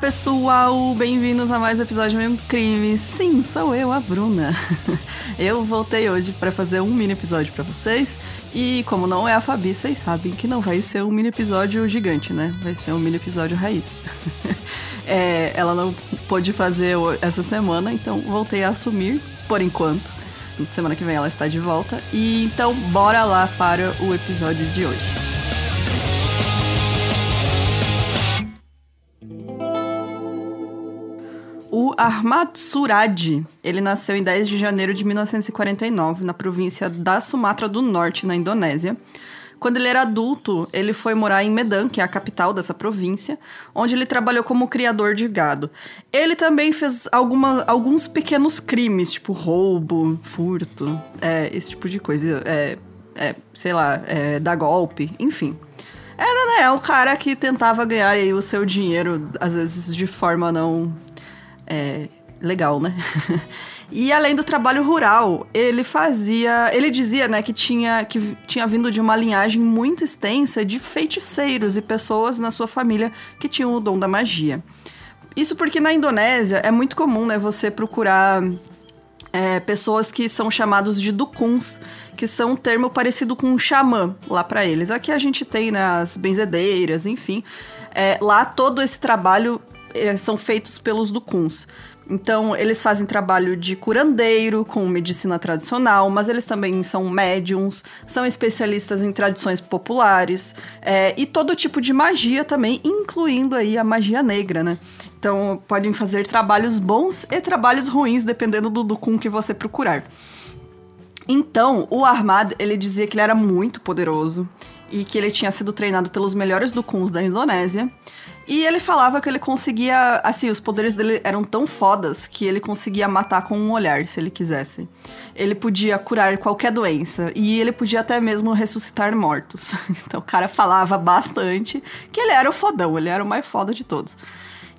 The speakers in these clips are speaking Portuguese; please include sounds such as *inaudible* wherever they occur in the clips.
Pessoal! Bem-vindos a mais um episódio do Mesmo Crime. Sim, sou eu, a Bruna. *laughs* Eu voltei hoje para fazer um mini episódio para vocês. E como não é a Fabi, vocês sabem que não vai ser um mini episódio gigante, né? Vai ser um mini episódio raiz. *laughs* É, ela não pôde fazer essa semana, então voltei a assumir por enquanto. Semana que vem ela está de volta. E então, bora lá para o episódio de hoje. Ahmad Surad, ele nasceu em 10 de janeiro de 1949, na província da Sumatra do Norte, na Indonésia. Quando ele era adulto, ele foi morar em Medan, que é a capital dessa província, onde ele trabalhou como criador de gado. Ele também fez alguma, alguns pequenos crimes, tipo roubo, furto, é, esse tipo de coisa. É, é, sei lá, é, dar golpe, enfim. Era, né, o cara que tentava ganhar aí o seu dinheiro, às vezes de forma não é, legal, né? *laughs* e além do trabalho rural, ele fazia, ele dizia, né, que tinha que tinha vindo de uma linhagem muito extensa de feiticeiros e pessoas na sua família que tinham o dom da magia. Isso porque na Indonésia é muito comum, né, você procurar é, pessoas que são chamados de dukuns, que são um termo parecido com um xamã lá para eles. Aqui a gente tem né, as benzedeiras, enfim. É, lá todo esse trabalho são feitos pelos ducuns. Então, eles fazem trabalho de curandeiro com medicina tradicional, mas eles também são médiums, são especialistas em tradições populares é, e todo tipo de magia também, incluindo aí a magia negra, né? Então, podem fazer trabalhos bons e trabalhos ruins, dependendo do ducum que você procurar. Então, o Armad, ele dizia que ele era muito poderoso e que ele tinha sido treinado pelos melhores ducuns da Indonésia e ele falava que ele conseguia, assim, os poderes dele eram tão fodas que ele conseguia matar com um olhar, se ele quisesse. Ele podia curar qualquer doença e ele podia até mesmo ressuscitar mortos. *laughs* Então o cara falava bastante que ele era o fodão, ele era o mais foda de todos.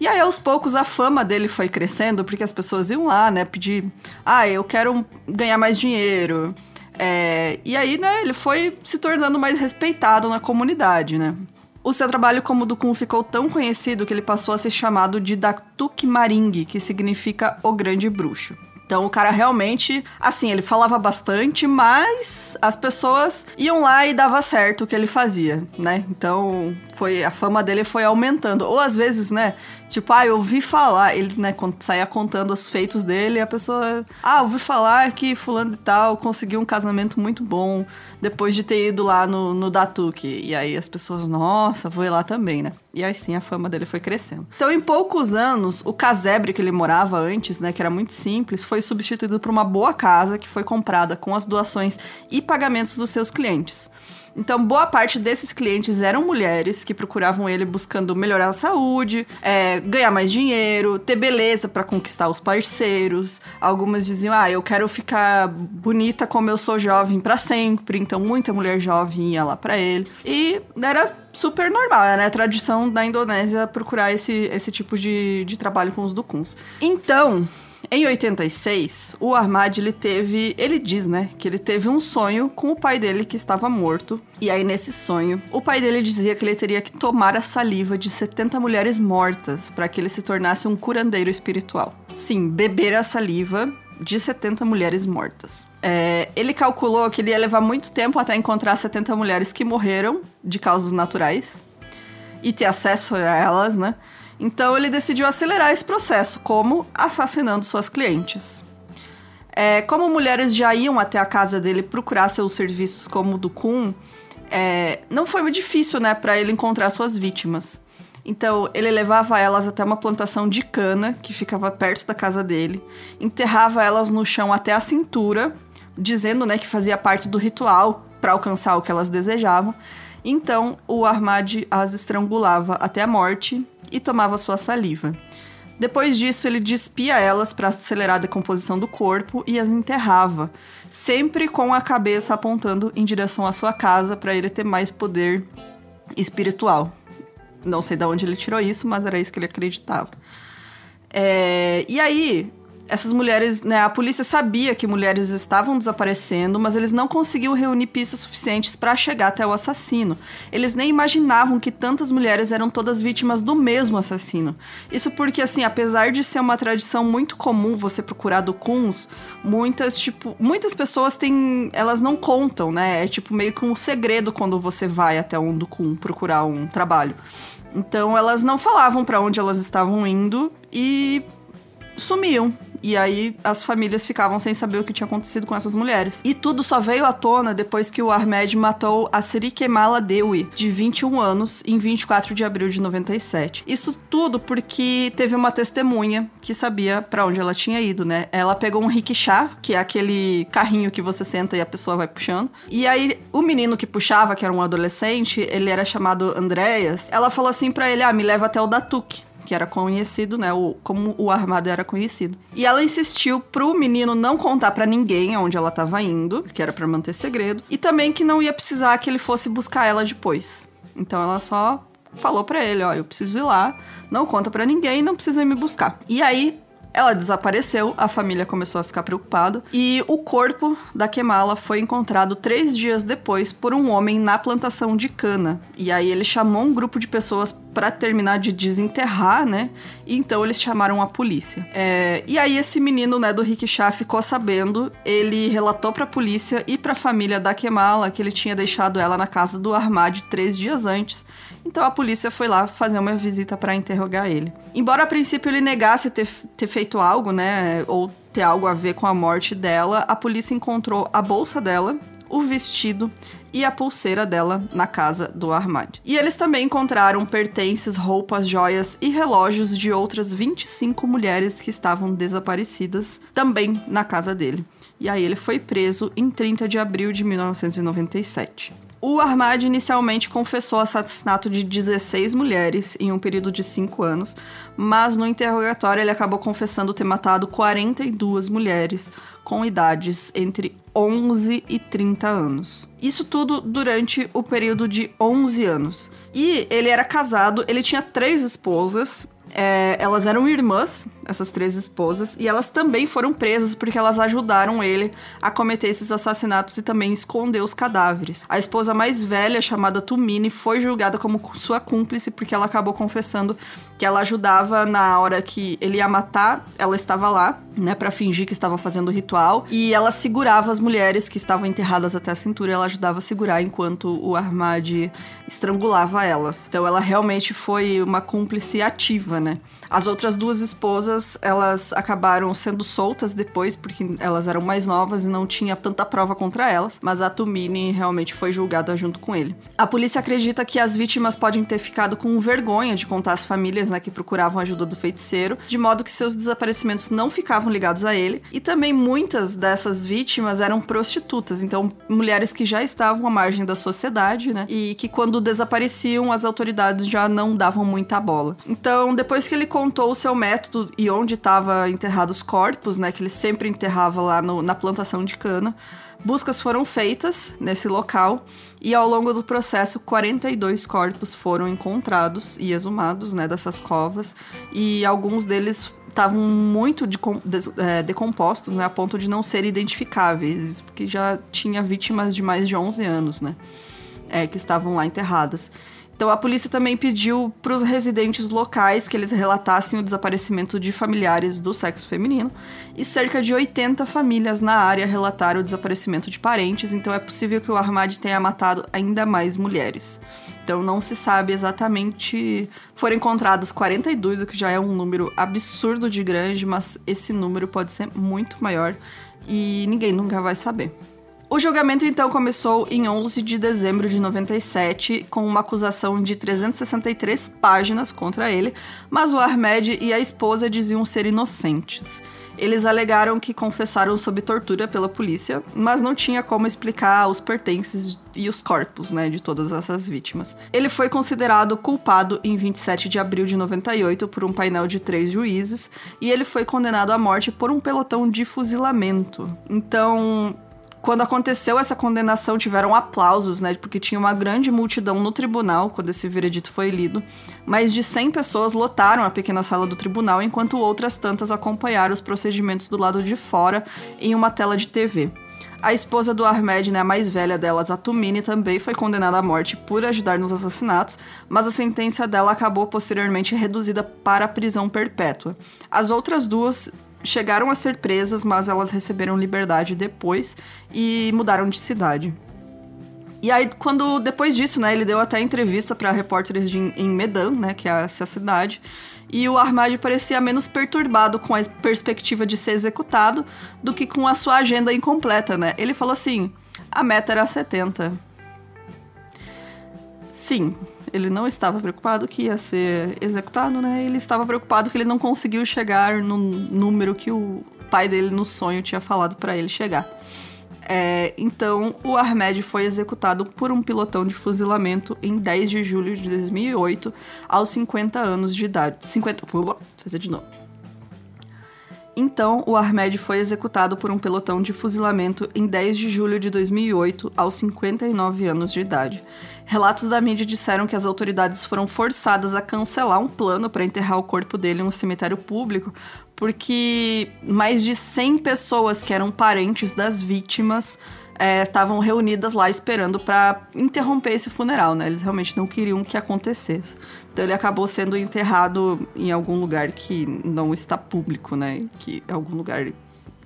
E aí, aos poucos, a fama dele foi crescendo, porque as pessoas iam lá, né, pedir, ah, eu quero ganhar mais dinheiro. É... e aí, né, ele foi se tornando mais respeitado na comunidade, né. O seu trabalho como Dukun ficou tão conhecido que ele passou a ser chamado de Datuk Maring, que significa o grande bruxo. Então o cara realmente, assim, ele falava bastante, mas as pessoas iam lá e dava certo o que ele fazia, né? Então foi a fama dele foi aumentando. Ou às vezes, né, Tipo, ah, eu ouvi falar, ele, né, saía contando os feitos dele, e a pessoa, ah, ouvi falar que fulano de tal conseguiu um casamento muito bom depois de ter ido lá no, no Datuque. E aí as pessoas, nossa, vou ir lá também, né? E aí sim a fama dele foi crescendo. Então, em poucos anos, o casebre que ele morava antes, né, que era muito simples, foi substituído por uma boa casa que foi comprada com as doações e pagamentos dos seus clientes. Então, boa parte desses clientes eram mulheres que procuravam ele buscando melhorar a saúde, é, ganhar mais dinheiro, ter beleza para conquistar os parceiros. Algumas diziam: Ah, eu quero ficar bonita como eu sou jovem para sempre. Então, muita mulher jovem ia lá para ele. E era super normal, era a tradição da Indonésia procurar esse, esse tipo de, de trabalho com os ducuns. Então, em 86, o Armad ele teve, ele diz, né, que ele teve um sonho com o pai dele que estava morto. E aí nesse sonho, o pai dele dizia que ele teria que tomar a saliva de 70 mulheres mortas para que ele se tornasse um curandeiro espiritual. Sim, beber a saliva de 70 mulheres mortas. É, ele calculou que ele ia levar muito tempo até encontrar 70 mulheres que morreram de causas naturais e ter acesso a elas, né? Então ele decidiu acelerar esse processo, como assassinando suas clientes. É, como mulheres já iam até a casa dele procurar seus serviços como o do Kun, é, não foi muito difícil, né, para ele encontrar suas vítimas. Então, ele levava elas até uma plantação de cana que ficava perto da casa dele, enterrava elas no chão até a cintura, dizendo, né, que fazia parte do ritual para alcançar o que elas desejavam. Então, o Armad as estrangulava até a morte e tomava sua saliva. Depois disso, ele despia elas para acelerar a decomposição do corpo e as enterrava, sempre com a cabeça apontando em direção à sua casa para ele ter mais poder espiritual. Não sei de onde ele tirou isso, mas era isso que ele acreditava. É... E aí, essas mulheres, né, a polícia sabia que mulheres estavam desaparecendo, mas eles não conseguiam reunir pistas suficientes para chegar até o assassino. Eles nem imaginavam que tantas mulheres eram todas vítimas do mesmo assassino. Isso porque, assim, apesar de ser uma tradição muito comum você procurar ducuns, muitas, tipo, muitas pessoas têm, elas não contam, né? É tipo meio que um segredo quando você vai até um ducum procurar um trabalho. Então elas não falavam para onde elas estavam indo e sumiam. E aí as famílias ficavam sem saber o que tinha acontecido com essas mulheres. E tudo só veio à tona depois que o Ahmed matou a Serikemala Dewi, de 21 anos, em 24 de abril de 97. Isso tudo porque teve uma testemunha que sabia para onde ela tinha ido, né? Ela pegou um rickshaw, que é aquele carrinho que você senta e a pessoa vai puxando. E aí o menino que puxava, que era um adolescente, ele era chamado Andréas. Ela falou assim para ele: "Ah, me leva até o Datuque" que era conhecido, né? O, como o armado era conhecido. E ela insistiu pro menino não contar para ninguém aonde ela tava indo, que era para manter segredo, e também que não ia precisar que ele fosse buscar ela depois. Então ela só falou para ele, ó, eu preciso ir lá, não conta para ninguém, não precisa me buscar. E aí ela desapareceu, a família começou a ficar preocupada e o corpo da Kemala foi encontrado três dias depois por um homem na plantação de cana. E aí ele chamou um grupo de pessoas para terminar de desenterrar, né? E então eles chamaram a polícia. É, e aí esse menino, né, do rickshaw ficou sabendo, ele relatou para a polícia e para a família da Kemala que ele tinha deixado ela na casa do Armad três dias antes. Então a polícia foi lá fazer uma visita para interrogar ele. Embora a princípio ele negasse ter, ter feito algo, né, ou ter algo a ver com a morte dela, a polícia encontrou a bolsa dela, o vestido e a pulseira dela na casa do Ahmad. E eles também encontraram pertences, roupas, joias e relógios de outras 25 mulheres que estavam desaparecidas também na casa dele. E aí ele foi preso em 30 de abril de 1997. O Armad inicialmente confessou o assassinato de 16 mulheres em um período de 5 anos, mas no interrogatório ele acabou confessando ter matado 42 mulheres com idades entre 11 e 30 anos. Isso tudo durante o período de 11 anos. E ele era casado, ele tinha três esposas é, elas eram irmãs, essas três esposas, e elas também foram presas porque elas ajudaram ele a cometer esses assassinatos e também esconder os cadáveres. A esposa mais velha, chamada Tumini, foi julgada como sua cúmplice porque ela acabou confessando que ela ajudava na hora que ele ia matar, ela estava lá, né, para fingir que estava fazendo o ritual, e ela segurava as mulheres que estavam enterradas até a cintura, ela ajudava a segurar enquanto o Armad estrangulava elas. Então ela realmente foi uma cúmplice ativa, né? As outras duas esposas, elas acabaram sendo soltas depois, porque elas eram mais novas e não tinha tanta prova contra elas, mas a Tumini realmente foi julgada junto com ele. A polícia acredita que as vítimas podem ter ficado com vergonha de contar às famílias, né, que procuravam ajuda do feiticeiro, de modo que seus desaparecimentos não ficavam ligados a ele, e também muitas dessas vítimas eram prostitutas, então mulheres que já estavam à margem da sociedade, né, e que quando desapareciam as autoridades já não davam muita bola. Então, depois depois que ele contou o seu método e onde estava enterrados os corpos, né, que ele sempre enterrava lá no, na plantação de cana, buscas foram feitas nesse local e ao longo do processo 42 corpos foram encontrados e exumados, né, dessas covas e alguns deles estavam muito de, de, é, decompostos, né, a ponto de não serem identificáveis, porque já tinha vítimas de mais de 11 anos, né, é, que estavam lá enterradas. Então a polícia também pediu para os residentes locais que eles relatassem o desaparecimento de familiares do sexo feminino e cerca de 80 famílias na área relataram o desaparecimento de parentes, então é possível que o Ahmad tenha matado ainda mais mulheres. Então não se sabe exatamente. Foram encontrados 42, o que já é um número absurdo de grande, mas esse número pode ser muito maior e ninguém nunca vai saber. O julgamento então começou em 11 de dezembro de 97 com uma acusação de 363 páginas contra ele, mas o Ahmed e a esposa diziam ser inocentes. Eles alegaram que confessaram sob tortura pela polícia, mas não tinha como explicar os pertences e os corpos, né, de todas essas vítimas. Ele foi considerado culpado em 27 de abril de 98 por um painel de três juízes e ele foi condenado à morte por um pelotão de fuzilamento. Então, Quando aconteceu essa condenação, tiveram aplausos, né? Porque tinha uma grande multidão no tribunal quando esse veredito foi lido. Mais de 100 pessoas lotaram a pequena sala do tribunal, enquanto outras tantas acompanharam os procedimentos do lado de fora em uma tela de TV. A esposa do Ahmed, né, a mais velha delas, a Tumini, também foi condenada à morte por ajudar nos assassinatos, mas a sentença dela acabou posteriormente reduzida para prisão perpétua. As outras duas chegaram a ser presas, mas elas receberam liberdade depois e mudaram de cidade. E aí, quando depois disso, né, ele deu até entrevista para repórteres de, em Medan, né, que é essa cidade, e o Ahmad parecia menos perturbado com a perspectiva de ser executado do que com a sua agenda incompleta, né? Ele falou assim: a meta era 70. Sim, ele não estava preocupado que ia ser executado, né? Ele estava preocupado que ele não conseguiu chegar no número que o pai dele no sonho tinha falado para ele chegar. É, então, o Ahmed foi executado por um pilotão de fuzilamento em 10 de julho de 2008, aos 50 anos de idade. 50. Vou fazer de novo. Então, o Ahmed foi executado por um pelotão de fuzilamento em 10 de julho de 2008, aos 59 anos de idade. Relatos da mídia disseram que as autoridades foram forçadas a cancelar um plano para enterrar o corpo dele em um cemitério público, porque mais de 100 pessoas que eram parentes das vítimas estavam é, reunidas lá esperando para interromper esse funeral, né? Eles realmente não queriam que acontecesse. Então ele acabou sendo enterrado em algum lugar que não está público, né? Que é algum lugar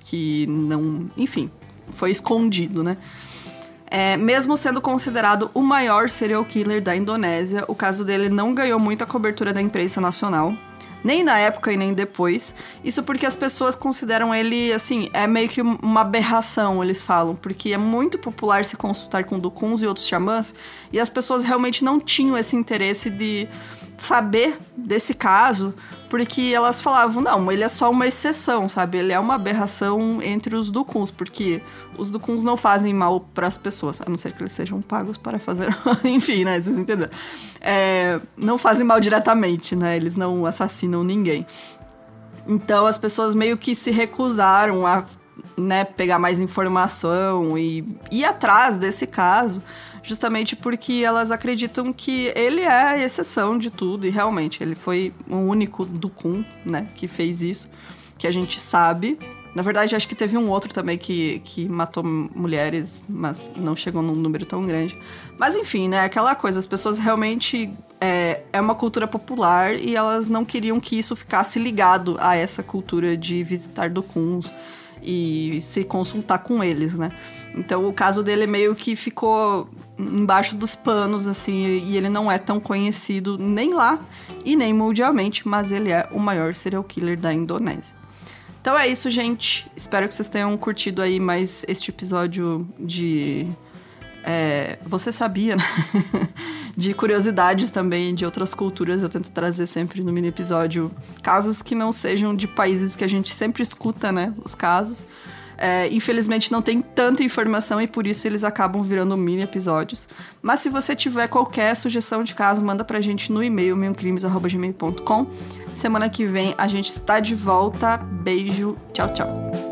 que não, enfim, foi escondido, né? É, mesmo sendo considerado o maior serial killer da Indonésia, o caso dele não ganhou muita cobertura da imprensa nacional nem na época e nem depois. Isso porque as pessoas consideram ele, assim, é meio que uma aberração, eles falam, porque é muito popular se consultar com ducuns e outros xamãs, e as pessoas realmente não tinham esse interesse de saber desse caso, porque elas falavam, não, ele é só uma exceção, sabe? Ele é uma aberração entre os ducuns, porque os ducuns não fazem mal para as pessoas, a não ser que eles sejam pagos para fazer, *laughs* enfim, né? Vocês entenderam? É, não fazem mal diretamente, né? Eles não assassinam ninguém. Então as pessoas meio que se recusaram a né, pegar mais informação e ir atrás desse caso justamente porque elas acreditam que ele é a exceção de tudo, e realmente ele foi o único do Kun, né, que fez isso, que a gente sabe. Na verdade, acho que teve um outro também que, que matou mulheres, mas não chegou num número tão grande. Mas enfim, né? Aquela coisa, as pessoas realmente. É, é uma cultura popular e elas não queriam que isso ficasse ligado a essa cultura de visitar docuns e se consultar com eles, né? Então o caso dele meio que ficou embaixo dos panos, assim, e ele não é tão conhecido nem lá e nem mundialmente, mas ele é o maior serial killer da Indonésia. Então é isso, gente. Espero que vocês tenham curtido aí mais este episódio de. É, você sabia, né? *laughs* de curiosidades também de outras culturas. Eu tento trazer sempre no mini episódio casos que não sejam de países que a gente sempre escuta, né? Os casos. É, infelizmente não tem tanta informação e por isso eles acabam virando mini episódios. Mas se você tiver qualquer sugestão de caso, manda pra gente no e-mail minhocrimes.gmail.com. Semana que vem a gente está de volta. Beijo, tchau, tchau.